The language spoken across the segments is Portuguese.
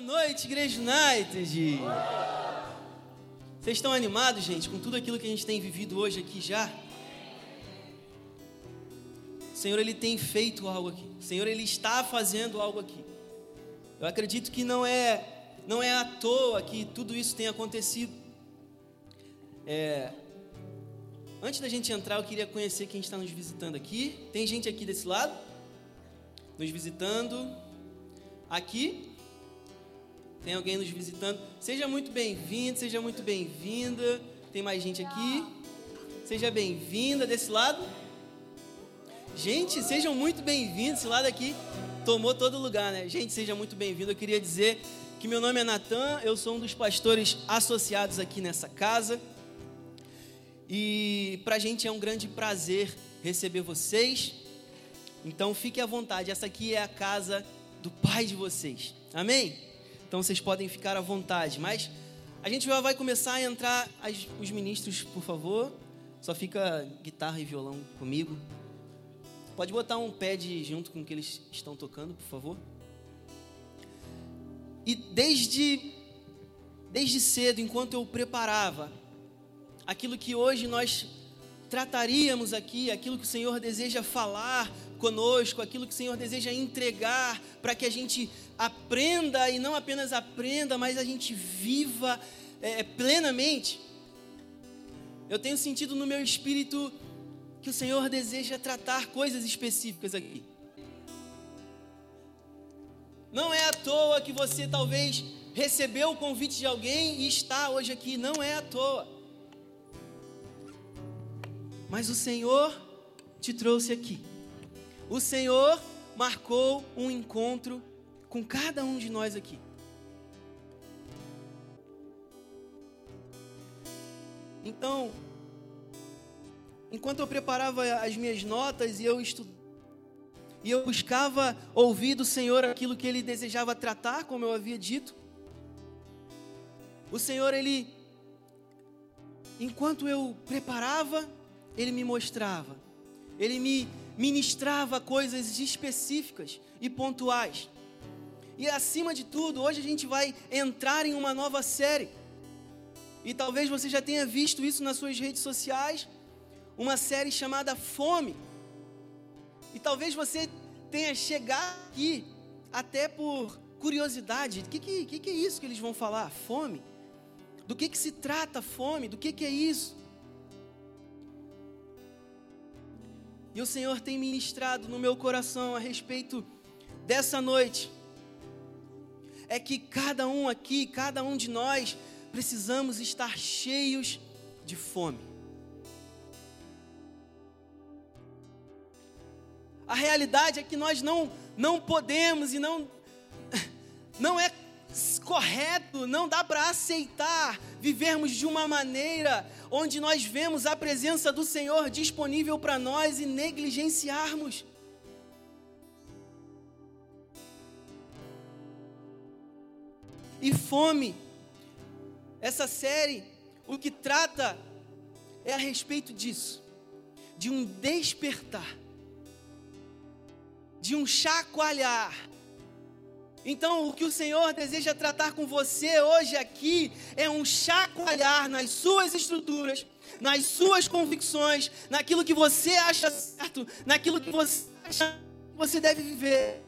Boa noite, Igreja United! Vocês estão animados, gente, com tudo aquilo que a gente tem vivido hoje aqui já? O Senhor, Ele tem feito algo aqui. O Senhor, Ele está fazendo algo aqui. Eu acredito que não é, não é à toa que tudo isso tem acontecido. É, antes da gente entrar, eu queria conhecer quem está nos visitando aqui. Tem gente aqui desse lado? Nos visitando. Aqui. Tem alguém nos visitando. Seja muito bem-vindo, seja muito bem-vinda. Tem mais gente aqui. Seja bem-vinda desse lado. Gente, sejam muito bem-vindos. Esse lado aqui tomou todo lugar, né? Gente, seja muito bem-vindo. Eu queria dizer que meu nome é Natan, eu sou um dos pastores associados aqui nessa casa. E para a gente é um grande prazer receber vocês. Então fique à vontade, essa aqui é a casa do Pai de vocês. Amém? Então vocês podem ficar à vontade. Mas a gente já vai começar a entrar as, os ministros, por favor. Só fica guitarra e violão comigo. Pode botar um pad junto com o que eles estão tocando, por favor. E desde desde cedo, enquanto eu preparava aquilo que hoje nós trataríamos aqui, aquilo que o Senhor deseja falar conosco, aquilo que o Senhor deseja entregar para que a gente aprenda e não apenas aprenda, mas a gente viva é, plenamente. Eu tenho sentido no meu espírito que o Senhor deseja tratar coisas específicas aqui. Não é à toa que você talvez recebeu o convite de alguém e está hoje aqui, não é à toa. Mas o Senhor te trouxe aqui. O Senhor marcou um encontro com cada um de nós aqui. Então, enquanto eu preparava as minhas notas e eu estudava, e eu buscava ouvir do Senhor aquilo que Ele desejava tratar, como eu havia dito. O Senhor, Ele, enquanto eu preparava, ele me mostrava, ele me ministrava coisas específicas e pontuais. E acima de tudo, hoje a gente vai entrar em uma nova série. E talvez você já tenha visto isso nas suas redes sociais, uma série chamada Fome. E talvez você tenha chegado aqui até por curiosidade. O que, que, que, é isso que eles vão falar? Fome? Do que, que se trata fome? Do que, que é isso? E o Senhor tem ministrado no meu coração a respeito dessa noite. É que cada um aqui, cada um de nós, precisamos estar cheios de fome. A realidade é que nós não, não podemos e não, não é correto, não dá para aceitar vivermos de uma maneira onde nós vemos a presença do Senhor disponível para nós e negligenciarmos. E fome, essa série, o que trata é a respeito disso, de um despertar, de um chacoalhar, então, o que o Senhor deseja tratar com você hoje aqui é um chacoalhar nas suas estruturas, nas suas convicções, naquilo que você acha certo, naquilo que você acha que você deve viver.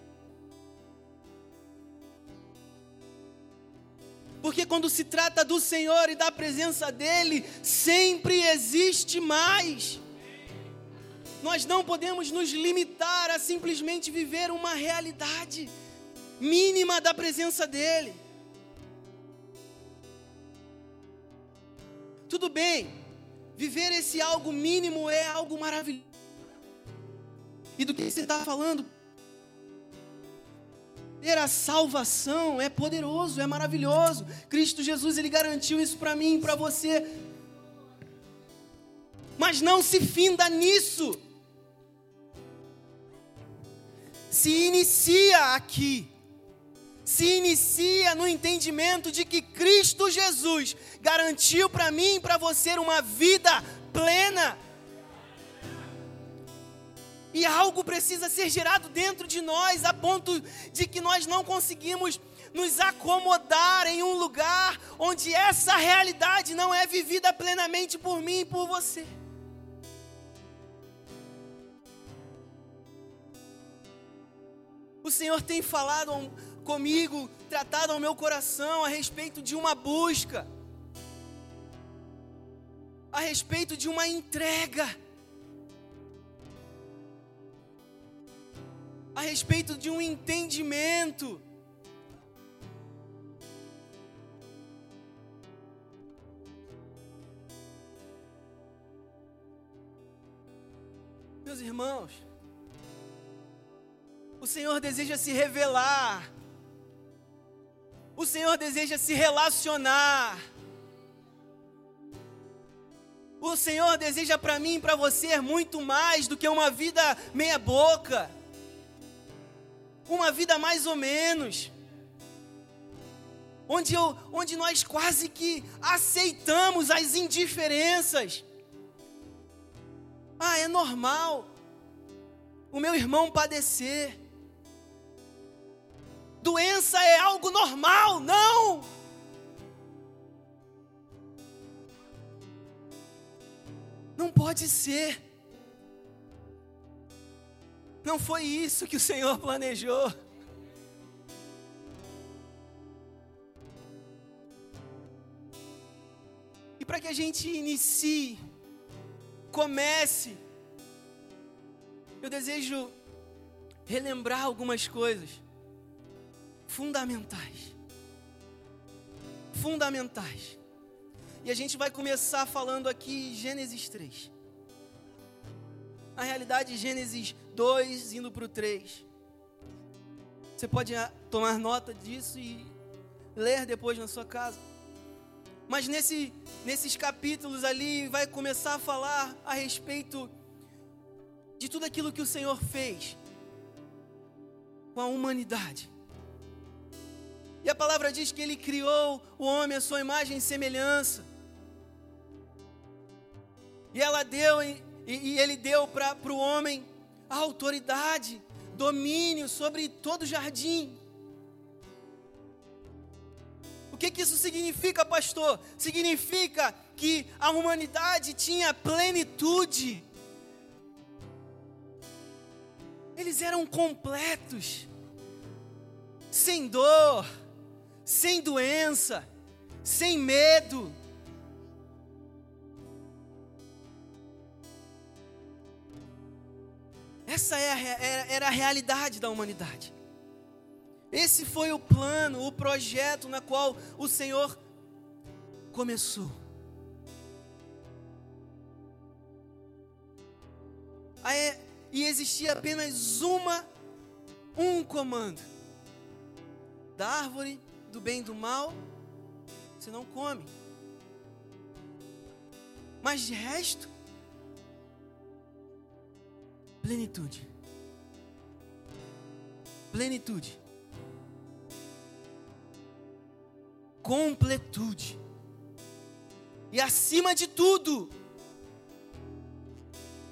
Porque quando se trata do Senhor e da presença dEle, sempre existe mais. Nós não podemos nos limitar a simplesmente viver uma realidade mínima da presença dEle. Tudo bem, viver esse algo mínimo é algo maravilhoso. E do que você está falando? Ter a salvação é poderoso, é maravilhoso. Cristo Jesus, Ele garantiu isso para mim e para você. Mas não se finda nisso. Se inicia aqui se inicia no entendimento de que Cristo Jesus garantiu para mim e para você uma vida plena. E algo precisa ser gerado dentro de nós, a ponto de que nós não conseguimos nos acomodar em um lugar onde essa realidade não é vivida plenamente por mim e por você. O Senhor tem falado comigo, tratado ao meu coração a respeito de uma busca, a respeito de uma entrega. a respeito de um entendimento. Meus irmãos, o Senhor deseja se revelar, o Senhor deseja se relacionar. O Senhor deseja para mim e para você muito mais do que uma vida meia-boca uma vida mais ou menos, onde, eu, onde nós quase que aceitamos as indiferenças. Ah, é normal o meu irmão padecer. Doença é algo normal, não! Não pode ser. Não foi isso que o Senhor planejou. E para que a gente inicie, comece, eu desejo relembrar algumas coisas fundamentais. Fundamentais. E a gente vai começar falando aqui Gênesis 3 na realidade, Gênesis 2, indo para o 3. Você pode ah, tomar nota disso e ler depois na sua casa. Mas nesse, nesses capítulos ali vai começar a falar a respeito de tudo aquilo que o Senhor fez com a humanidade. E a palavra diz que ele criou o homem à sua imagem e semelhança. E ela deu e, e ele deu para o homem a autoridade, domínio sobre todo o jardim. O que, que isso significa, pastor? Significa que a humanidade tinha plenitude. Eles eram completos, sem dor, sem doença, sem medo. Essa é era a realidade da humanidade. Esse foi o plano, o projeto na qual o Senhor começou. E existia apenas uma, um comando: da árvore do bem e do mal, você não come. Mas de resto, Plenitude. Plenitude. Completude. E acima de tudo,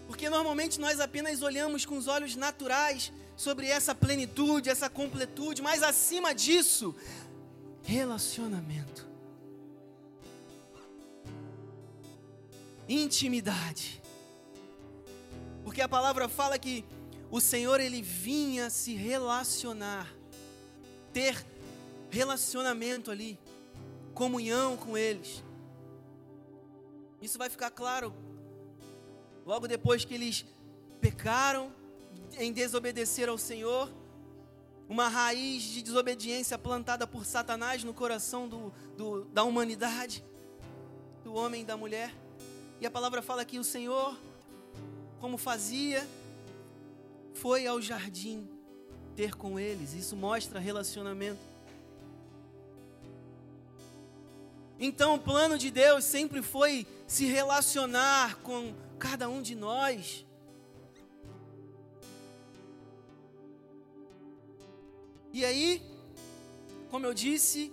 porque normalmente nós apenas olhamos com os olhos naturais sobre essa plenitude, essa completude, mas acima disso, relacionamento, intimidade, porque a palavra fala que o Senhor ele vinha se relacionar, ter relacionamento ali, comunhão com eles. Isso vai ficar claro logo depois que eles pecaram em desobedecer ao Senhor, uma raiz de desobediência plantada por Satanás no coração do, do, da humanidade, do homem e da mulher. E a palavra fala que o Senhor como fazia, foi ao jardim ter com eles. Isso mostra relacionamento. Então, o plano de Deus sempre foi se relacionar com cada um de nós. E aí, como eu disse,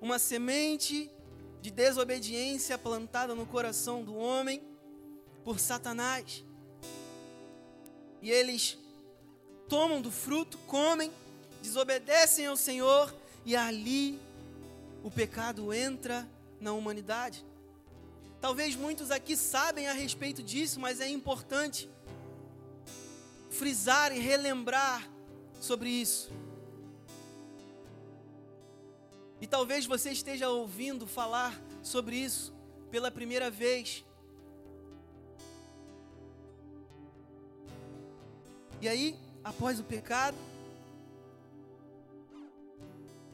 uma semente de desobediência plantada no coração do homem por Satanás e eles tomam do fruto, comem, desobedecem ao Senhor, e ali o pecado entra na humanidade. Talvez muitos aqui sabem a respeito disso, mas é importante frisar e relembrar sobre isso. E talvez você esteja ouvindo falar sobre isso pela primeira vez. E aí, após o pecado,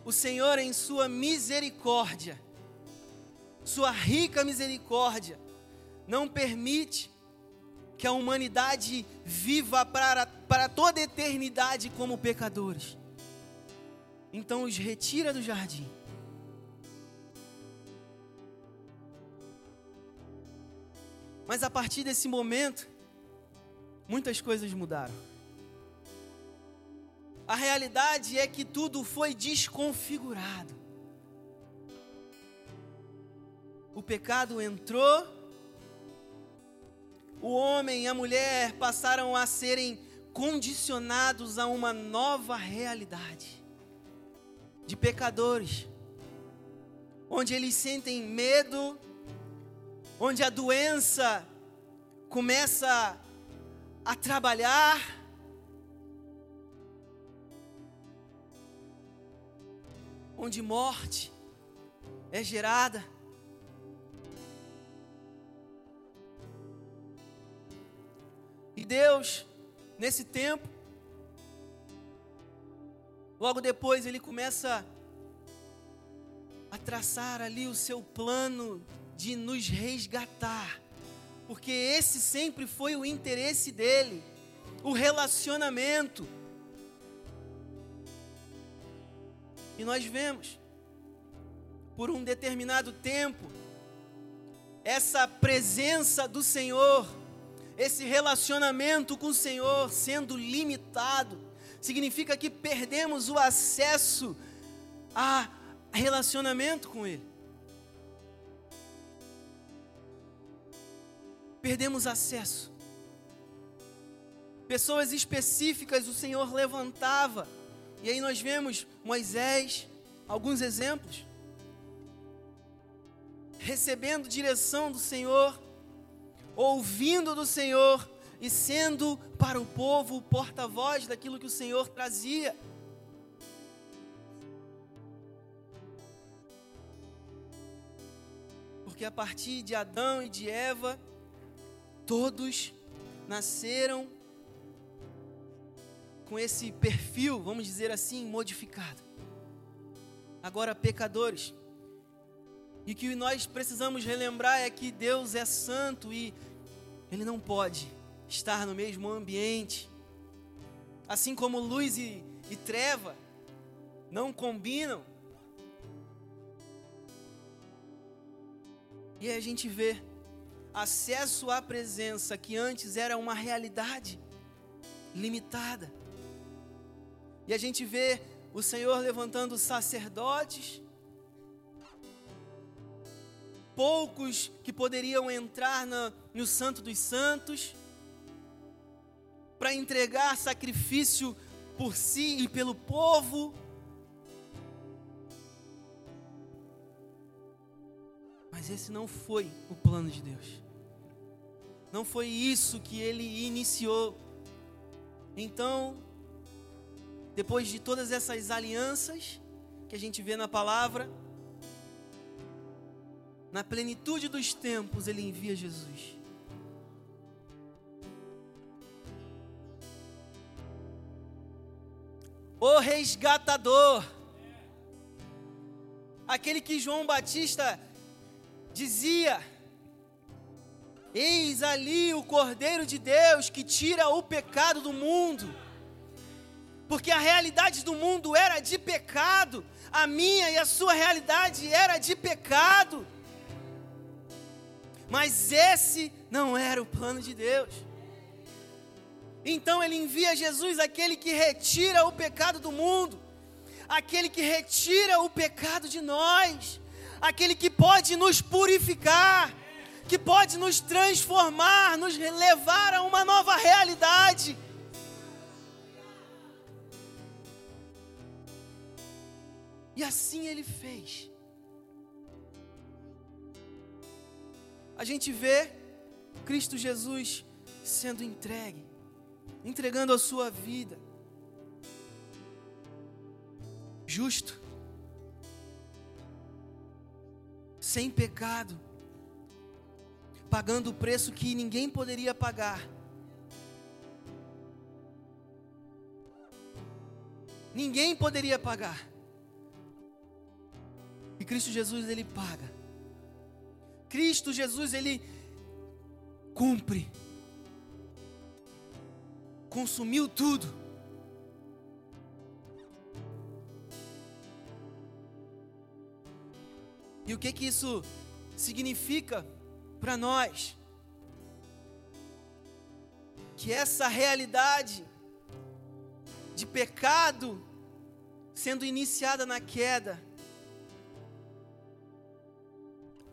o Senhor, em Sua misericórdia, Sua rica misericórdia, não permite que a humanidade viva para, para toda eternidade como pecadores. Então os retira do jardim. Mas a partir desse momento, muitas coisas mudaram. A realidade é que tudo foi desconfigurado. O pecado entrou, o homem e a mulher passaram a serem condicionados a uma nova realidade de pecadores, onde eles sentem medo, onde a doença começa a trabalhar, onde morte é gerada. E Deus, nesse tempo, logo depois ele começa a traçar ali o seu plano de nos resgatar, porque esse sempre foi o interesse dele, o relacionamento. E nós vemos, por um determinado tempo, essa presença do Senhor, esse relacionamento com o Senhor sendo limitado, significa que perdemos o acesso a relacionamento com Ele. Perdemos acesso. Pessoas específicas o Senhor levantava e aí nós vemos Moisés, alguns exemplos, recebendo direção do Senhor, ouvindo do Senhor e sendo para o povo o porta-voz daquilo que o Senhor trazia. Porque a partir de Adão e de Eva, todos nasceram com esse perfil, vamos dizer assim, modificado. Agora, pecadores. E que nós precisamos relembrar é que Deus é santo e Ele não pode estar no mesmo ambiente. Assim como luz e, e treva não combinam. E aí a gente vê acesso à presença que antes era uma realidade limitada. E a gente vê o Senhor levantando sacerdotes, poucos que poderiam entrar na, no Santo dos Santos, para entregar sacrifício por si e pelo povo. Esse não foi o plano de Deus. Não foi isso que ele iniciou. Então, depois de todas essas alianças que a gente vê na palavra, na plenitude dos tempos, ele envia Jesus. O resgatador, aquele que João Batista dizia: Eis ali o Cordeiro de Deus que tira o pecado do mundo porque a realidade do mundo era de pecado, a minha e a sua realidade era de pecado. Mas esse não era o plano de Deus. Então ele envia Jesus, aquele que retira o pecado do mundo, aquele que retira o pecado de nós, aquele que pode nos purificar, que pode nos transformar, nos levar a uma nova realidade. E assim ele fez. A gente vê Cristo Jesus sendo entregue, entregando a sua vida, justo, sem pecado, pagando o preço que ninguém poderia pagar. Ninguém poderia pagar. E Cristo Jesus ele paga. Cristo Jesus ele cumpre. Consumiu tudo. E o que que isso significa para nós? Que essa realidade de pecado sendo iniciada na queda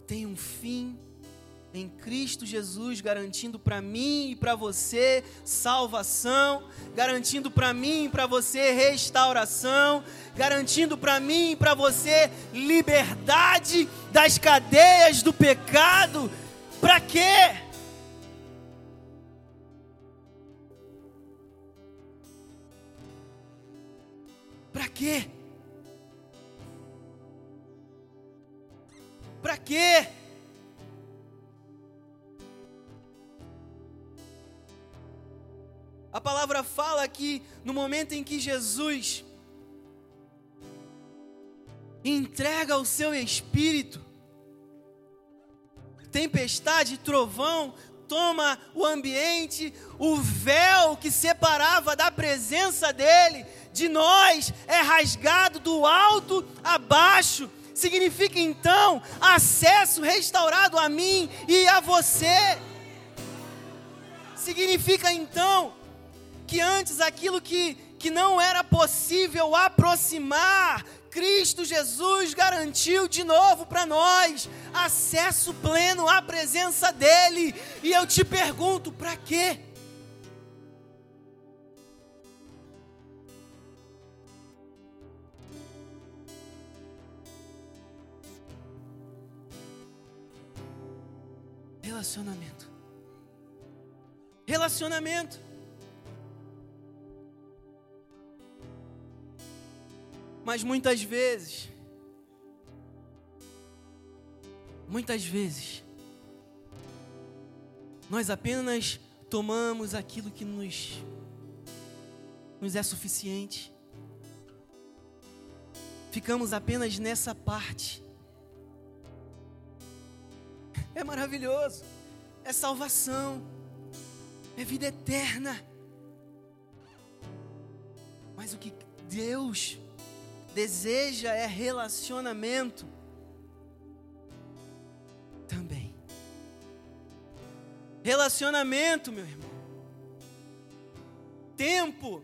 tem um fim em Cristo Jesus, garantindo para mim e para você salvação, garantindo para mim e para você restauração, garantindo para mim e para você liberdade das cadeias do pecado. Para quê? Para quê? Para quê? Palavra fala que no momento em que Jesus entrega o seu espírito, tempestade, trovão, toma o ambiente, o véu que separava da presença dele, de nós, é rasgado do alto a baixo. Significa então acesso restaurado a mim e a você. Significa então que antes aquilo que, que não era possível aproximar, Cristo Jesus garantiu de novo para nós acesso pleno à presença dEle. E eu te pergunto, para quê? Relacionamento. Relacionamento. Mas muitas vezes, muitas vezes, nós apenas tomamos aquilo que nos, nos é suficiente. Ficamos apenas nessa parte. É maravilhoso, é salvação, é vida eterna. Mas o que Deus deseja é relacionamento também. Relacionamento, meu irmão. Tempo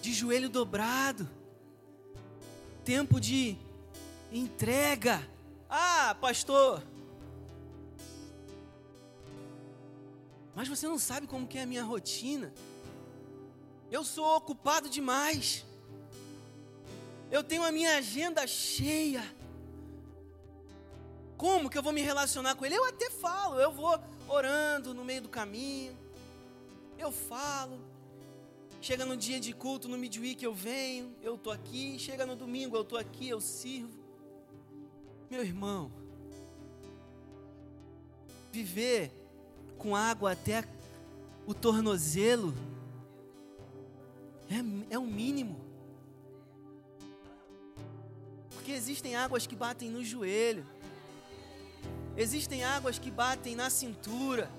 de joelho dobrado. Tempo de entrega. Ah, pastor. Mas você não sabe como que é a minha rotina. Eu sou ocupado demais eu tenho a minha agenda cheia. Como que eu vou me relacionar com Ele? Eu até falo, eu vou orando no meio do caminho, eu falo. Chega no dia de culto, no midweek eu venho, eu estou aqui. Chega no domingo, eu estou aqui, eu sirvo. Meu irmão, viver com água até o tornozelo é, é o mínimo. Porque existem águas que batem no joelho, existem águas que batem na cintura,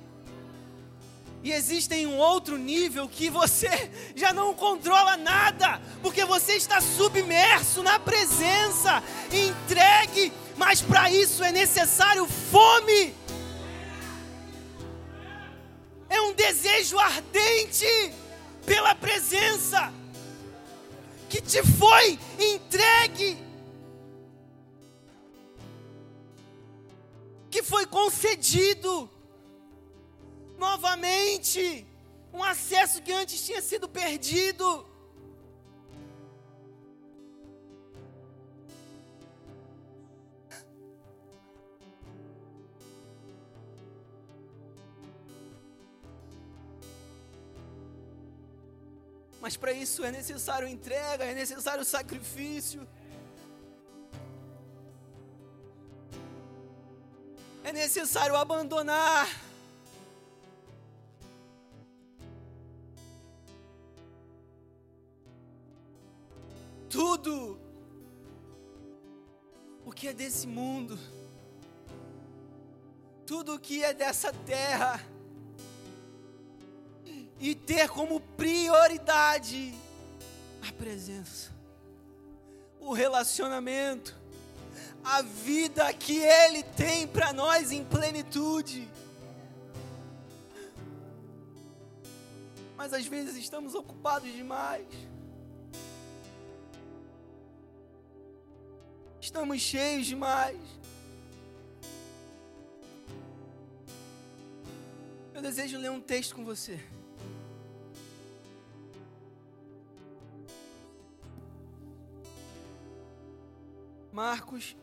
e existem um outro nível que você já não controla nada, porque você está submerso na presença, entregue, mas para isso é necessário fome. É um desejo ardente pela presença que te foi entregue que foi concedido novamente, um acesso que antes tinha sido perdido. Mas para isso é necessário entrega, é necessário sacrifício. É necessário abandonar. Tudo o que é desse mundo, tudo o que é dessa terra e ter como prioridade a presença, o relacionamento, a vida que Ele tem para nós em plenitude. Mas às vezes estamos ocupados demais. Estamos cheios demais. Eu desejo ler um texto com você. Marcos.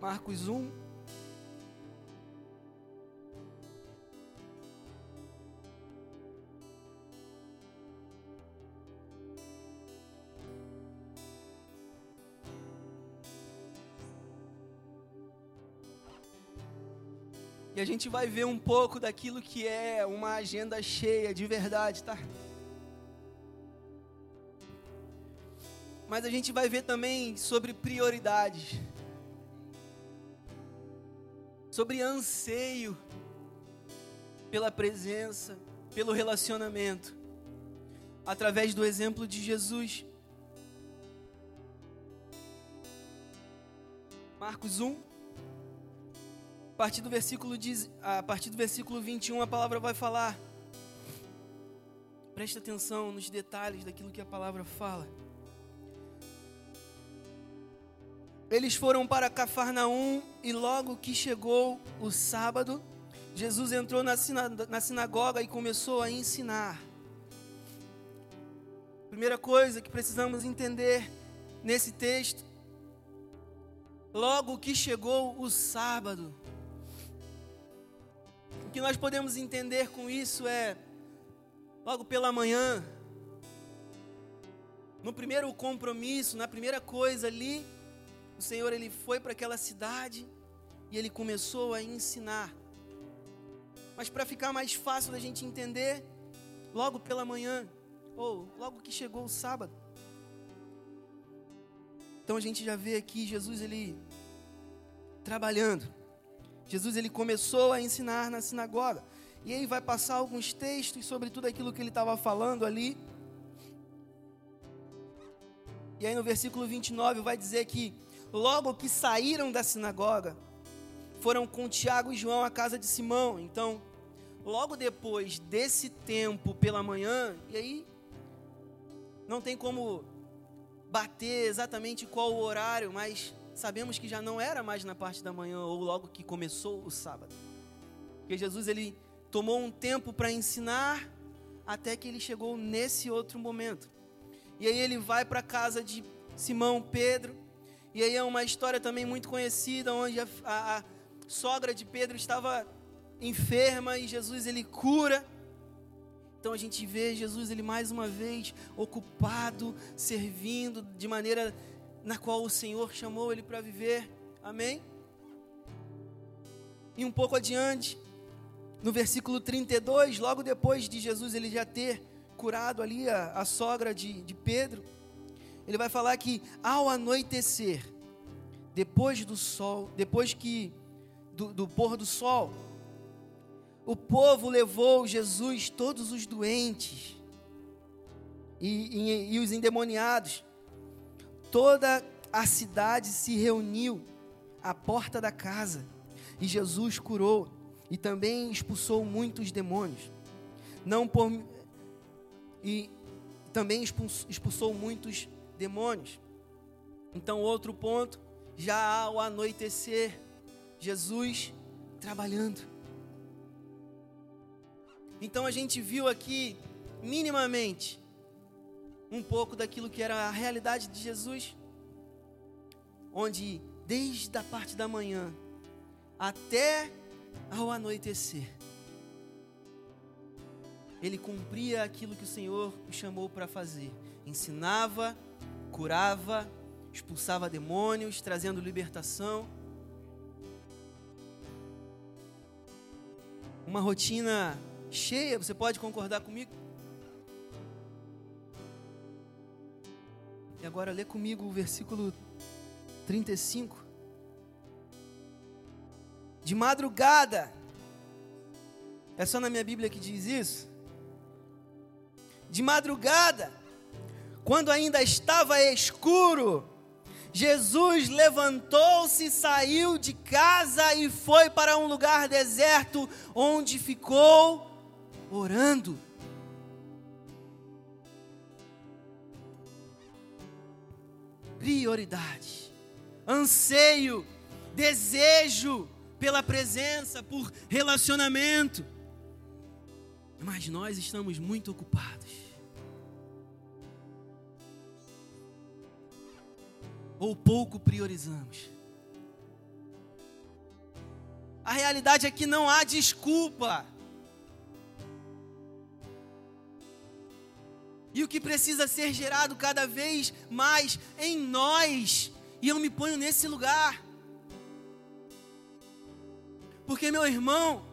Marcos 1. E a gente vai ver um pouco daquilo que é uma agenda cheia de verdade, tá? Mas a gente vai ver também sobre prioridades. Sobre anseio pela presença, pelo relacionamento. Através do exemplo de Jesus. Marcos 1, partir do versículo a partir do versículo 21 a palavra vai falar. Presta atenção nos detalhes daquilo que a palavra fala. Eles foram para Cafarnaum e logo que chegou o sábado, Jesus entrou na, na sinagoga e começou a ensinar. Primeira coisa que precisamos entender nesse texto, logo que chegou o sábado, o que nós podemos entender com isso é, logo pela manhã, no primeiro compromisso, na primeira coisa ali, o Senhor ele foi para aquela cidade e ele começou a ensinar. Mas para ficar mais fácil da gente entender, logo pela manhã, ou logo que chegou o sábado. Então a gente já vê aqui Jesus ele trabalhando. Jesus ele começou a ensinar na sinagoga. E aí vai passar alguns textos sobre tudo aquilo que ele estava falando ali. E aí no versículo 29 vai dizer que logo que saíram da sinagoga, foram com Tiago e João à casa de Simão. Então, logo depois desse tempo pela manhã, e aí não tem como bater exatamente qual o horário, mas sabemos que já não era mais na parte da manhã ou logo que começou o sábado. Porque Jesus ele tomou um tempo para ensinar até que ele chegou nesse outro momento. E aí ele vai para a casa de Simão Pedro. E aí é uma história também muito conhecida onde a, a, a sogra de Pedro estava enferma e Jesus ele cura. Então a gente vê Jesus ele mais uma vez ocupado, servindo de maneira na qual o Senhor chamou ele para viver. Amém? E um pouco adiante, no versículo 32, logo depois de Jesus ele já ter curado ali a, a sogra de, de Pedro, ele vai falar que ao anoitecer, depois do sol, depois que do, do pôr do sol, o povo levou Jesus, todos os doentes e, e, e os endemoniados, Toda a cidade se reuniu à porta da casa e Jesus curou e também expulsou muitos demônios. Não por e também expulsou muitos demônios. Então, outro ponto, já ao anoitecer, Jesus trabalhando. Então a gente viu aqui minimamente um pouco daquilo que era a realidade de Jesus, onde desde a parte da manhã até ao anoitecer. Ele cumpria aquilo que o Senhor o chamou para fazer. Ensinava, curava, expulsava demônios, trazendo libertação. Uma rotina cheia, você pode concordar comigo? E agora lê comigo o versículo 35. De madrugada, é só na minha Bíblia que diz isso? De madrugada, quando ainda estava escuro, Jesus levantou-se, saiu de casa e foi para um lugar deserto, onde ficou orando. Prioridade, anseio, desejo pela presença, por relacionamento. Mas nós estamos muito ocupados. Ou pouco priorizamos. A realidade é que não há desculpa. E o que precisa ser gerado cada vez mais em nós, e eu me ponho nesse lugar. Porque, meu irmão,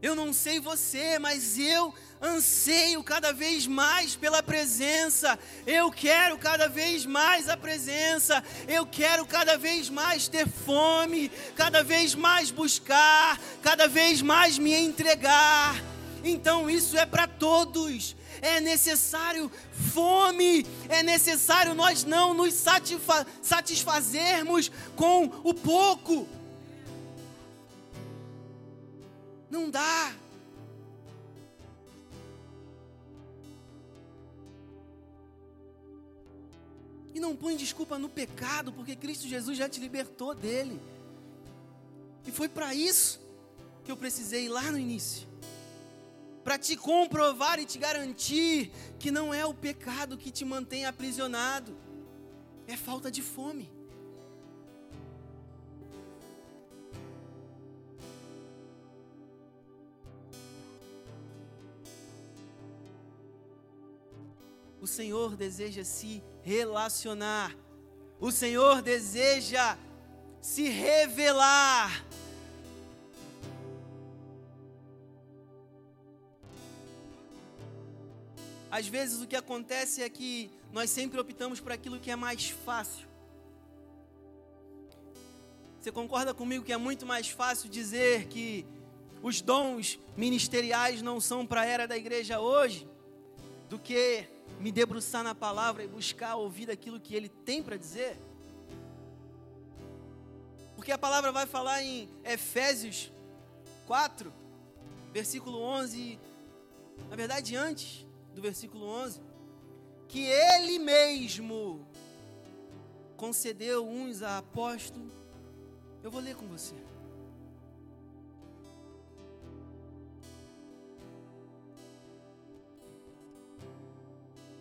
eu não sei você, mas eu anseio cada vez mais pela presença. Eu quero cada vez mais a presença. Eu quero cada vez mais ter fome, cada vez mais buscar, cada vez mais me entregar. Então isso é para todos. É necessário fome, é necessário nós não nos satisfazermos com o pouco. Não dá. E não põe desculpa no pecado, porque Cristo Jesus já te libertou dele. E foi para isso que eu precisei lá no início para te comprovar e te garantir que não é o pecado que te mantém aprisionado, é falta de fome. O Senhor deseja se relacionar. O Senhor deseja se revelar. Às vezes o que acontece é que nós sempre optamos por aquilo que é mais fácil. Você concorda comigo que é muito mais fácil dizer que os dons ministeriais não são para a era da igreja hoje do que me debruçar na palavra e buscar ouvir aquilo que ele tem para dizer? Porque a palavra vai falar em Efésios 4, versículo 11, na verdade antes do versículo 11, que ele mesmo concedeu uns a apóstolo. Eu vou ler com você.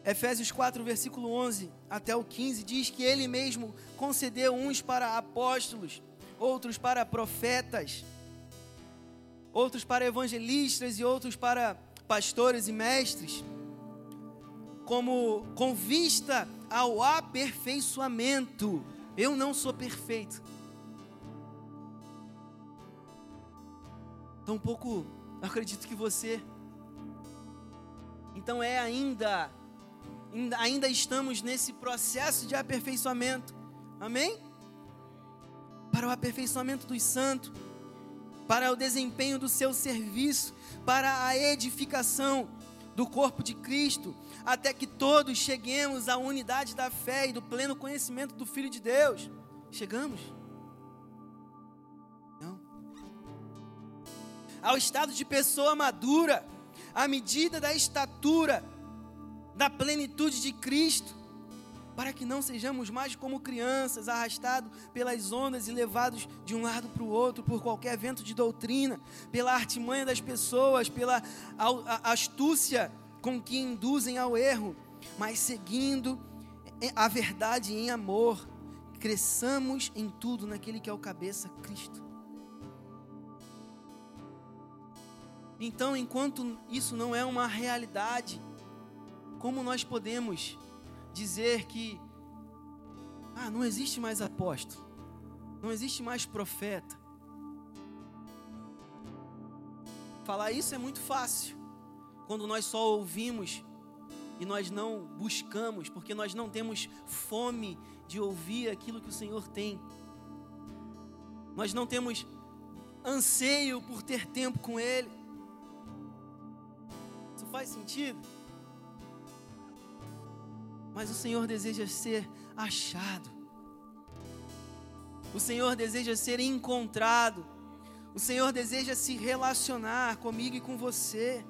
Efésios 4, versículo 11 até o 15 diz que ele mesmo concedeu uns para apóstolos, outros para profetas, outros para evangelistas e outros para pastores e mestres, como com vista ao aperfeiçoamento. Eu não sou perfeito. Tampouco acredito que você. Então é ainda ainda estamos nesse processo de aperfeiçoamento. Amém? Para o aperfeiçoamento dos santos, para o desempenho do seu serviço, para a edificação do corpo de Cristo, até que todos cheguemos à unidade da fé e do pleno conhecimento do Filho de Deus. Chegamos? Não. Ao estado de pessoa madura, à medida da estatura da plenitude de Cristo, para que não sejamos mais como crianças, arrastados pelas ondas e levados de um lado para o outro por qualquer vento de doutrina, pela artimanha das pessoas, pela astúcia com que induzem ao erro, mas seguindo a verdade em amor, cresçamos em tudo naquele que é o cabeça, Cristo. Então, enquanto isso não é uma realidade, como nós podemos dizer que ah, não existe mais apóstolo, não existe mais profeta? Falar isso é muito fácil, quando nós só ouvimos e nós não buscamos, porque nós não temos fome de ouvir aquilo que o Senhor tem. Nós não temos anseio por ter tempo com Ele. Isso faz sentido? Mas o Senhor deseja ser achado. O Senhor deseja ser encontrado. O Senhor deseja se relacionar comigo e com você.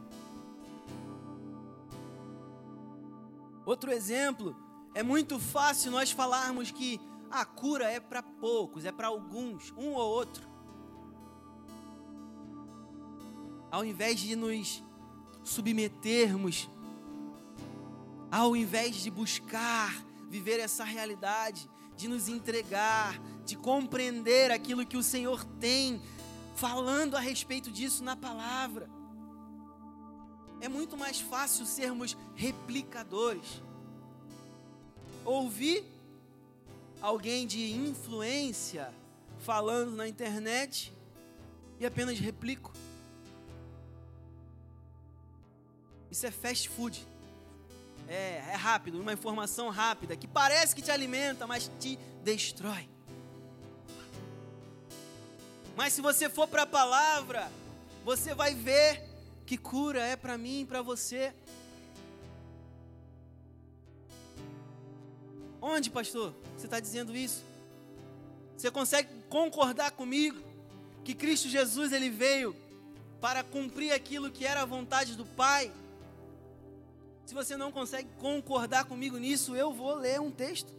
Outro exemplo, é muito fácil nós falarmos que a cura é para poucos, é para alguns, um ou outro. Ao invés de nos submetermos, ao invés de buscar viver essa realidade, de nos entregar, de compreender aquilo que o Senhor tem, falando a respeito disso na palavra é muito mais fácil sermos replicadores. Ouvir alguém de influência falando na internet e apenas replico. Isso é fast food. É, é rápido, uma informação rápida que parece que te alimenta, mas te destrói. Mas se você for para a palavra, você vai ver que cura é para mim e para você. Onde, pastor? Você está dizendo isso? Você consegue concordar comigo que Cristo Jesus ele veio para cumprir aquilo que era a vontade do Pai? Se você não consegue concordar comigo nisso, eu vou ler um texto.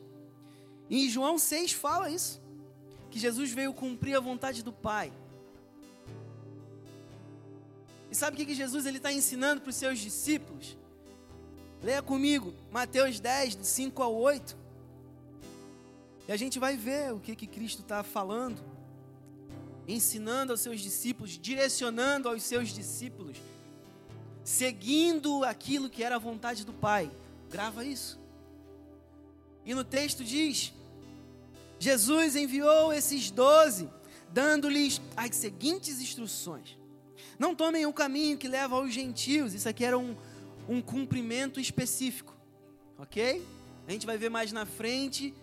Em João 6 fala isso, que Jesus veio cumprir a vontade do Pai. E sabe o que Jesus está ensinando para os seus discípulos? Leia comigo, Mateus 10, do 5 ao 8. E a gente vai ver o que, que Cristo está falando, ensinando aos seus discípulos, direcionando aos seus discípulos, seguindo aquilo que era a vontade do Pai. Grava isso. E no texto diz: Jesus enviou esses doze, dando-lhes as seguintes instruções. Não tomem o caminho que leva aos gentios. Isso aqui era um, um cumprimento específico. Ok? A gente vai ver mais na frente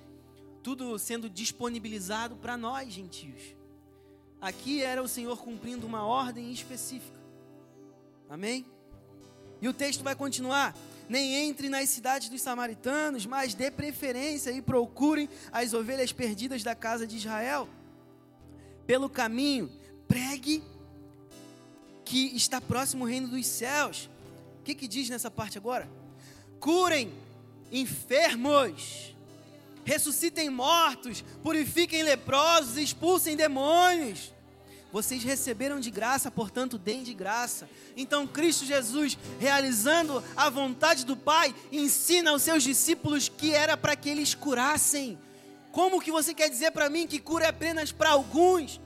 tudo sendo disponibilizado para nós, gentios. Aqui era o Senhor cumprindo uma ordem específica. Amém? E o texto vai continuar. Nem entre nas cidades dos samaritanos, mas dê preferência e procurem as ovelhas perdidas da casa de Israel. Pelo caminho, pregue que está próximo o reino dos céus. O que, que diz nessa parte agora? Curem enfermos, ressuscitem mortos, purifiquem leprosos, expulsem demônios. Vocês receberam de graça, portanto, deem de graça. Então, Cristo Jesus, realizando a vontade do Pai, ensina aos seus discípulos que era para que eles curassem. Como que você quer dizer para mim que cura é apenas para alguns?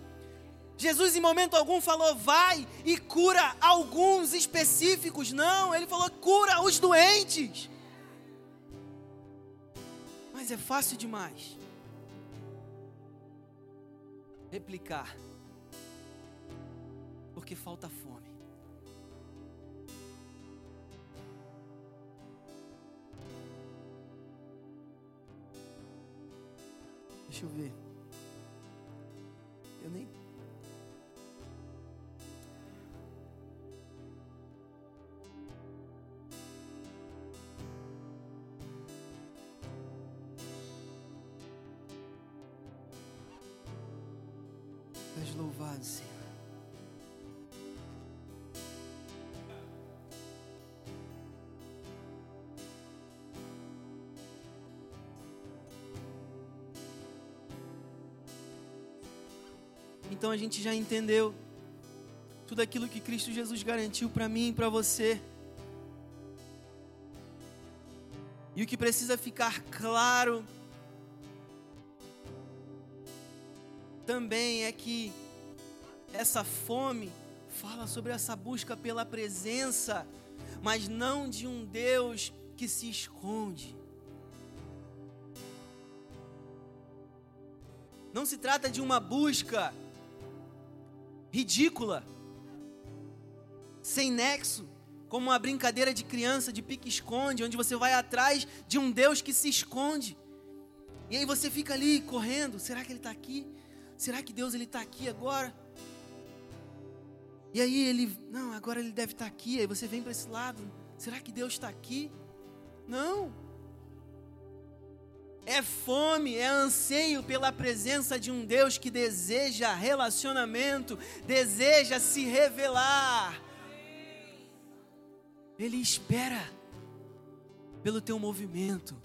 Jesus em momento algum falou, vai e cura alguns específicos. Não, ele falou, cura os doentes. Mas é fácil demais replicar, porque falta fome. Deixa eu ver. Eu nem És louvado, Senhor. Então a gente já entendeu tudo aquilo que Cristo Jesus garantiu para mim e para você. E o que precisa ficar claro também é que essa fome fala sobre essa busca pela presença, mas não de um Deus que se esconde. Não se trata de uma busca ridícula, sem nexo, como uma brincadeira de criança de pique-esconde, onde você vai atrás de um Deus que se esconde. E aí você fica ali correndo, será que ele está aqui? Será que Deus ele está aqui agora? E aí ele, não, agora ele deve estar tá aqui. Aí você vem para esse lado, será que Deus está aqui? Não. É fome, é anseio pela presença de um Deus que deseja relacionamento, deseja se revelar. Ele espera pelo teu movimento.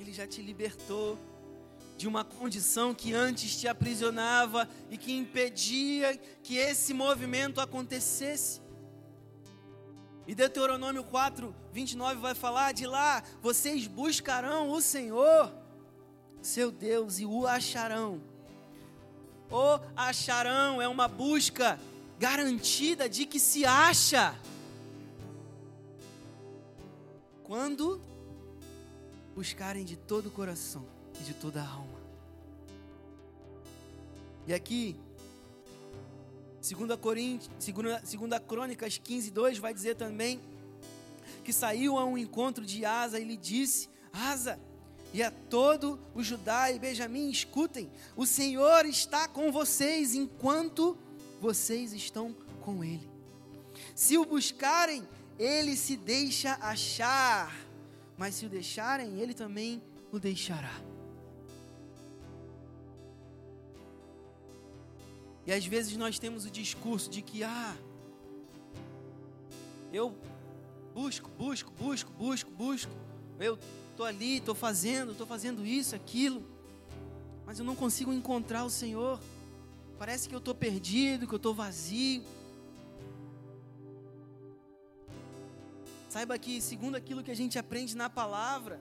Ele já te libertou de uma condição que antes te aprisionava e que impedia que esse movimento acontecesse. E Deuteronômio 4, 29 vai falar: de lá vocês buscarão o Senhor, seu Deus, e o acharão. O acharão é uma busca garantida de que se acha. Quando buscarem de todo o coração e de toda a alma. E aqui, 2 Coríntios, 2 Crônicas 15, 2 vai dizer também que saiu a um encontro de Asa e lhe disse: Asa, e a todo o Judá e Benjamim, escutem: o Senhor está com vocês enquanto vocês estão com Ele. Se o buscarem, Ele se deixa achar, mas se o deixarem, Ele também o deixará. E às vezes nós temos o discurso de que, ah, eu busco, busco, busco, busco, busco, eu estou ali, estou fazendo, estou fazendo isso, aquilo, mas eu não consigo encontrar o Senhor. Parece que eu estou perdido, que eu estou vazio. Saiba que, segundo aquilo que a gente aprende na palavra,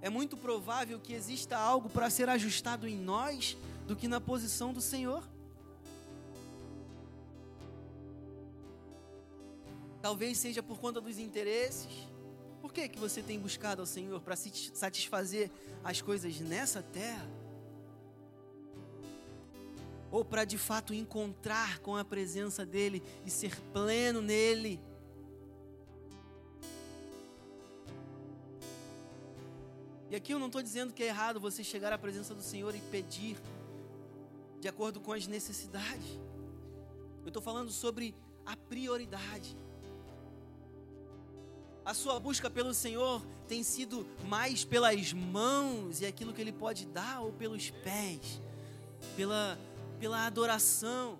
é muito provável que exista algo para ser ajustado em nós do que na posição do Senhor. Talvez seja por conta dos interesses. Por que, que você tem buscado ao Senhor para satisfazer as coisas nessa terra? Ou para de fato encontrar com a presença dEle e ser pleno nele? E aqui eu não estou dizendo que é errado você chegar à presença do Senhor e pedir de acordo com as necessidades. Eu estou falando sobre a prioridade a sua busca pelo Senhor tem sido mais pelas mãos e aquilo que Ele pode dar, ou pelos pés, pela, pela adoração.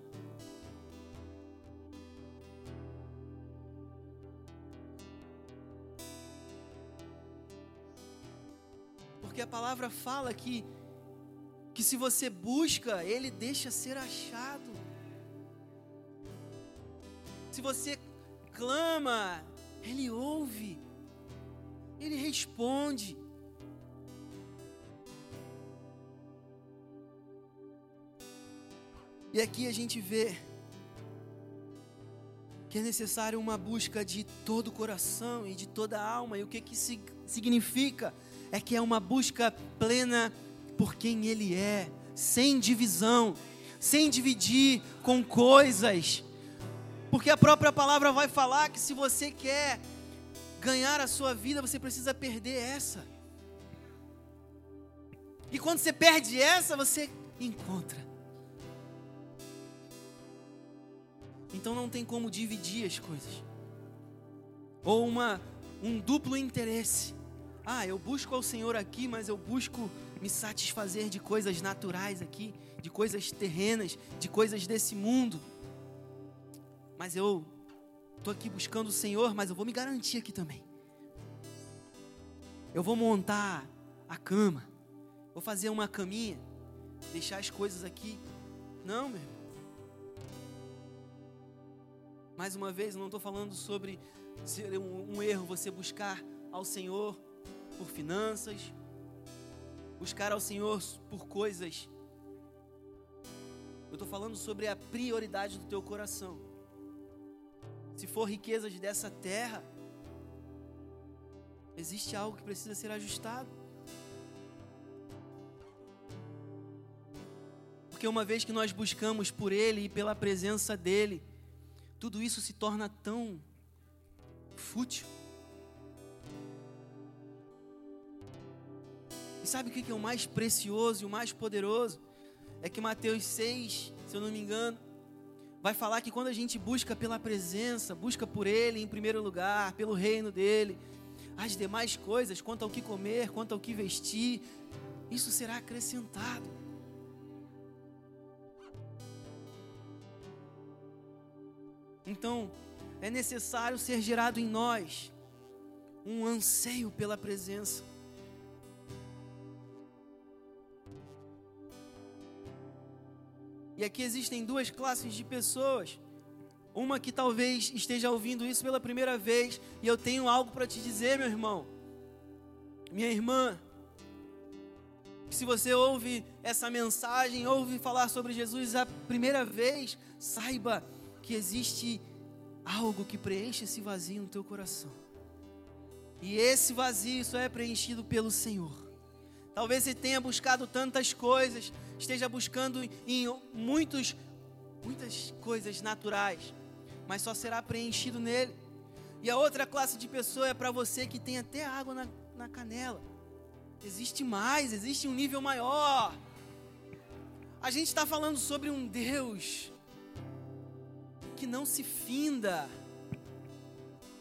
Porque a palavra fala que, que se você busca, Ele deixa ser achado. Se você clama, ele ouve, Ele responde. E aqui a gente vê que é necessário uma busca de todo o coração e de toda a alma. E o que que significa? É que é uma busca plena por quem Ele é, sem divisão, sem dividir com coisas, porque a própria palavra vai falar que se você quer ganhar a sua vida, você precisa perder essa. E quando você perde essa, você encontra. Então não tem como dividir as coisas. Ou uma um duplo interesse. Ah, eu busco ao Senhor aqui, mas eu busco me satisfazer de coisas naturais aqui, de coisas terrenas, de coisas desse mundo mas eu estou aqui buscando o Senhor, mas eu vou me garantir aqui também. Eu vou montar a cama, vou fazer uma caminha, deixar as coisas aqui. Não, meu irmão. Mais uma vez, eu não estou falando sobre ser um, um erro você buscar ao Senhor por finanças, buscar ao Senhor por coisas Eu estou falando sobre a prioridade do teu coração. Se for riquezas dessa terra, existe algo que precisa ser ajustado. Porque uma vez que nós buscamos por Ele e pela presença dEle, tudo isso se torna tão fútil. E sabe o que é o mais precioso e o mais poderoso? É que Mateus 6, se eu não me engano, vai falar que quando a gente busca pela presença, busca por Ele em primeiro lugar, pelo reino dEle, as demais coisas, quanto ao que comer, quanto ao que vestir, isso será acrescentado. Então, é necessário ser gerado em nós um anseio pela presença. Aqui existem duas classes de pessoas. Uma que talvez esteja ouvindo isso pela primeira vez, e eu tenho algo para te dizer, meu irmão, minha irmã. Se você ouve essa mensagem, ouve falar sobre Jesus a primeira vez, saiba que existe algo que preenche esse vazio no teu coração. E esse vazio só é preenchido pelo Senhor. Talvez você tenha buscado tantas coisas, esteja buscando em muitos, muitas coisas naturais, mas só será preenchido nele. E a outra classe de pessoa é para você que tem até água na, na canela. Existe mais, existe um nível maior. A gente está falando sobre um Deus que não se finda,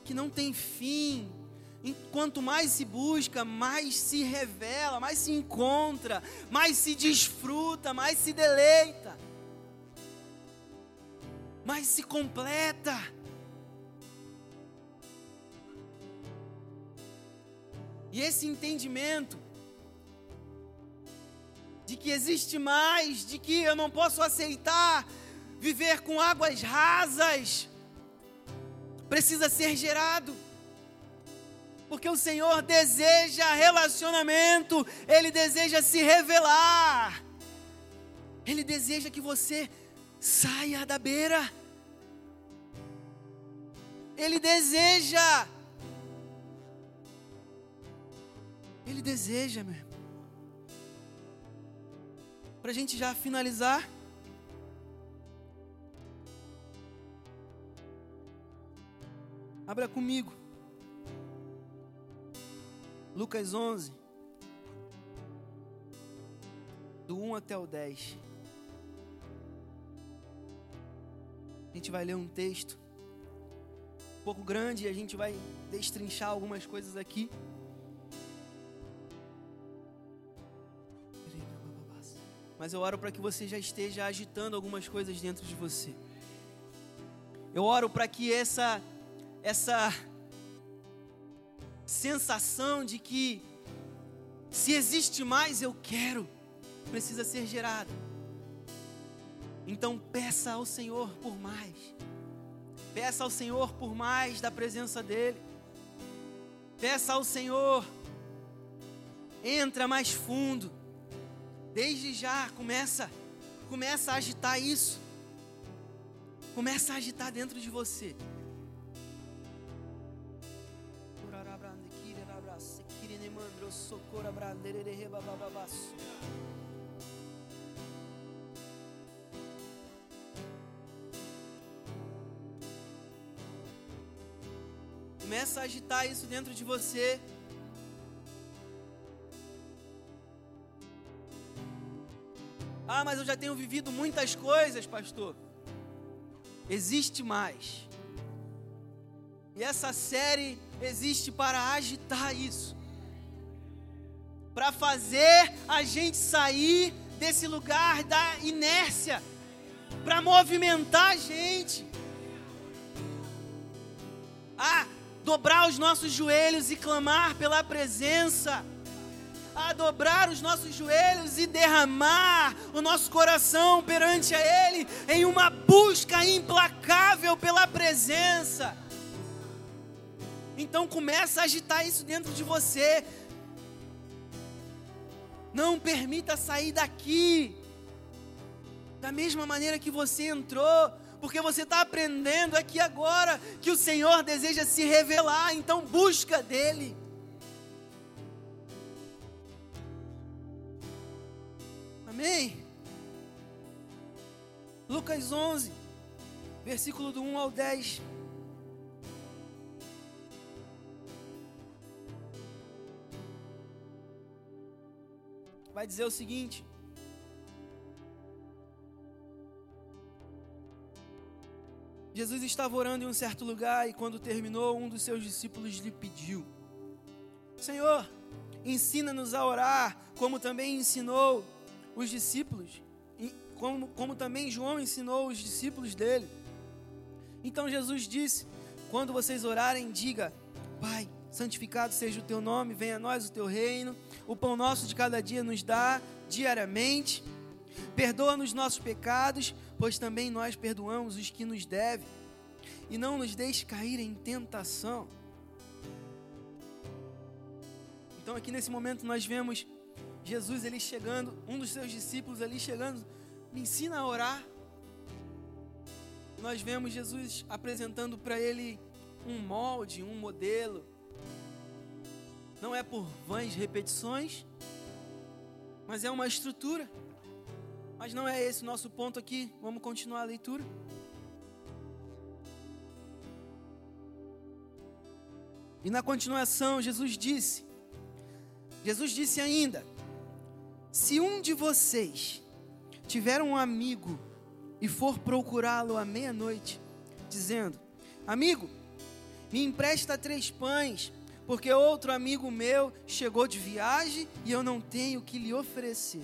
que não tem fim. Quanto mais se busca, mais se revela, mais se encontra, mais se desfruta, mais se deleita, mais se completa. E esse entendimento de que existe mais, de que eu não posso aceitar viver com águas rasas, precisa ser gerado. Porque o Senhor deseja relacionamento, Ele deseja se revelar, Ele deseja que você saia da beira, Ele deseja, Ele deseja, meu irmão. Para a gente já finalizar, Abra comigo. Lucas 11, do 1 até o 10. A gente vai ler um texto um pouco grande e a gente vai destrinchar algumas coisas aqui. Mas eu oro para que você já esteja agitando algumas coisas dentro de você. Eu oro para que essa essa sensação de que se existe mais, eu quero, precisa ser gerada. Então peça ao Senhor por mais. Peça ao Senhor por mais da presença dEle. Peça ao Senhor, entra mais fundo. Desde já começa, começa a agitar isso. Começa a agitar dentro de você. Começa a agitar isso dentro de você. Ah, mas eu já tenho vivido muitas coisas, pastor. Existe mais. E essa série existe para agitar isso para fazer a gente sair desse lugar da inércia, para movimentar a gente. A dobrar os nossos joelhos e clamar pela presença. A dobrar os nossos joelhos e derramar o nosso coração perante a Ele em uma busca implacável pela presença. Então começa a agitar isso dentro de você. Não permita sair daqui da mesma maneira que você entrou, porque você está aprendendo aqui agora que o Senhor deseja se revelar, então busca dele. Amém? Lucas 11, versículo do 1 ao 10. Vai dizer o seguinte: Jesus estava orando em um certo lugar e quando terminou, um dos seus discípulos lhe pediu: Senhor, ensina-nos a orar, como também ensinou os discípulos, como, como também João ensinou os discípulos dele. Então Jesus disse: Quando vocês orarem, diga: Pai, santificado seja o teu nome, venha a nós o teu reino. O pão nosso de cada dia nos dá diariamente. Perdoa-nos nossos pecados, pois também nós perdoamos os que nos devem, e não nos deixe cair em tentação. Então aqui nesse momento nós vemos Jesus ele chegando, um dos seus discípulos ali chegando, me ensina a orar. Nós vemos Jesus apresentando para ele um molde, um modelo. Não é por vãs repetições, mas é uma estrutura. Mas não é esse o nosso ponto aqui. Vamos continuar a leitura. E na continuação, Jesus disse: Jesus disse ainda: Se um de vocês tiver um amigo e for procurá-lo à meia-noite, dizendo: Amigo, me empresta três pães, porque outro amigo meu chegou de viagem e eu não tenho o que lhe oferecer.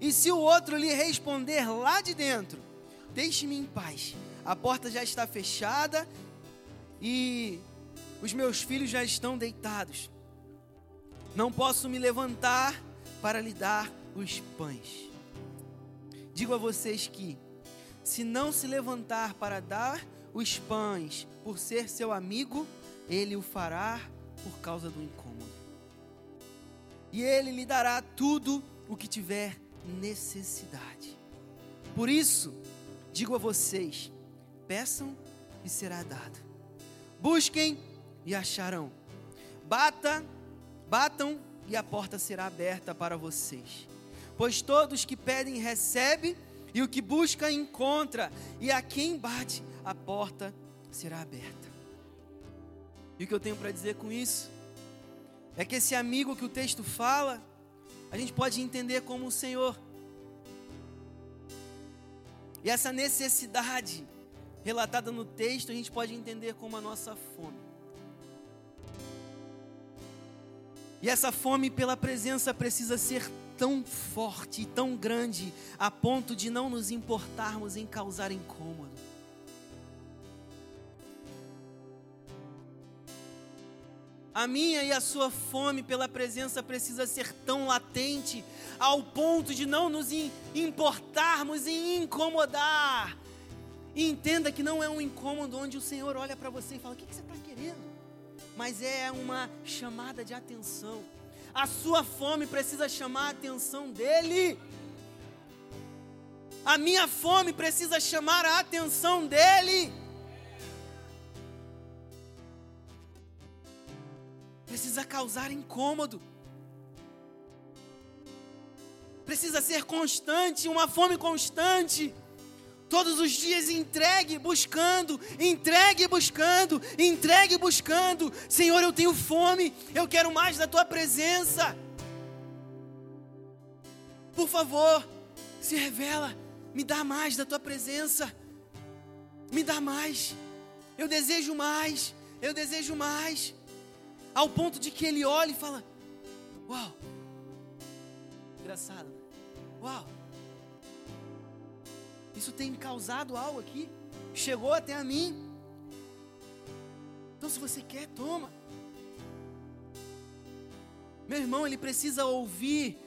E se o outro lhe responder lá de dentro: Deixe-me em paz, a porta já está fechada e os meus filhos já estão deitados. Não posso me levantar para lhe dar os pães. Digo a vocês que, se não se levantar para dar os pães por ser seu amigo, ele o fará por causa do incômodo. E ele lhe dará tudo o que tiver necessidade. Por isso, digo a vocês: peçam e será dado. Busquem e acharão. Bata, batam e a porta será aberta para vocês. Pois todos que pedem recebem, e o que busca encontra, e a quem bate, a porta será aberta. E o que eu tenho para dizer com isso é que esse amigo que o texto fala a gente pode entender como o Senhor. E essa necessidade relatada no texto, a gente pode entender como a nossa fome. E essa fome pela presença precisa ser tão forte tão grande a ponto de não nos importarmos em causar incômodo. A minha e a sua fome pela presença precisa ser tão latente ao ponto de não nos importarmos em incomodar. E entenda que não é um incômodo onde o Senhor olha para você e fala: O que, que você está querendo? Mas é uma chamada de atenção. A sua fome precisa chamar a atenção dEle. A minha fome precisa chamar a atenção dEle. Precisa causar incômodo. Precisa ser constante, uma fome constante. Todos os dias entregue, buscando, entregue, buscando, entregue, buscando. Senhor, eu tenho fome, eu quero mais da tua presença. Por favor, se revela, me dá mais da tua presença. Me dá mais. Eu desejo mais, eu desejo mais ao ponto de que ele olha e fala: Uau, engraçado, uau, isso tem causado algo aqui, chegou até a mim. Então, se você quer, toma. Meu irmão, ele precisa ouvir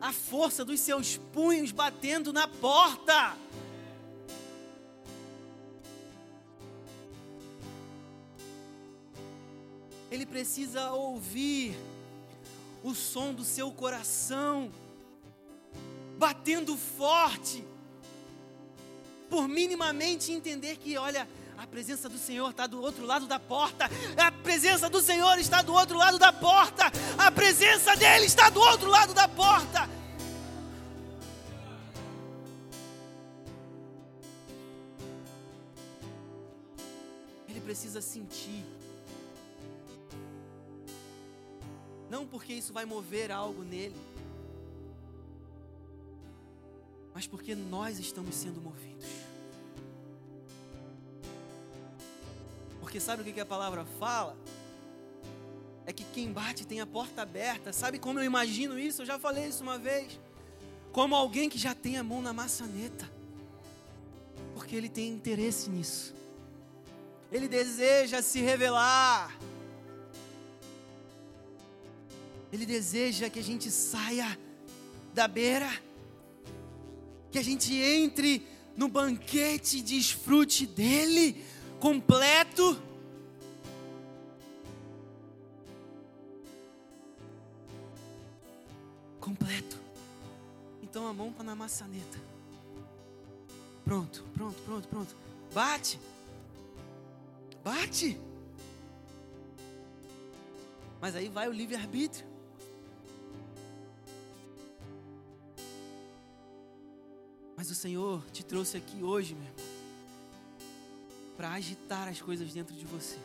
a força dos seus punhos batendo na porta. Ele precisa ouvir o som do seu coração batendo forte por minimamente entender que, olha, a presença do Senhor está do outro lado da porta. A presença do Senhor está do outro lado da porta. A presença dele está do outro lado da porta. Ele precisa sentir. Não porque isso vai mover algo nele, mas porque nós estamos sendo movidos. Porque sabe o que a palavra fala? É que quem bate tem a porta aberta. Sabe como eu imagino isso? Eu já falei isso uma vez. Como alguém que já tem a mão na maçaneta. Porque ele tem interesse nisso. Ele deseja se revelar. Ele deseja que a gente saia da beira, que a gente entre no banquete e desfrute dele completo. Completo. Então a mão está na maçaneta. Pronto, pronto, pronto, pronto. Bate. Bate. Mas aí vai o livre-arbítrio. Mas o Senhor te trouxe aqui hoje, meu irmão para agitar as coisas dentro de você.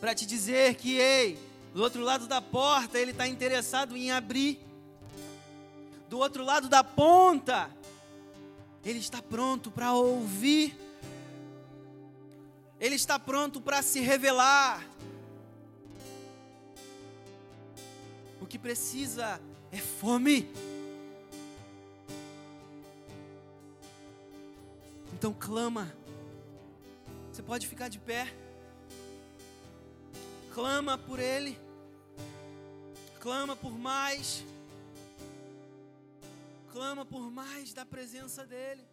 Para te dizer que, ei, do outro lado da porta ele está interessado em abrir. Do outro lado da ponta, ele está pronto para ouvir. Ele está pronto para se revelar. O que precisa é fome. Então clama. Você pode ficar de pé. Clama por Ele. Clama por mais. Clama por mais da presença dEle.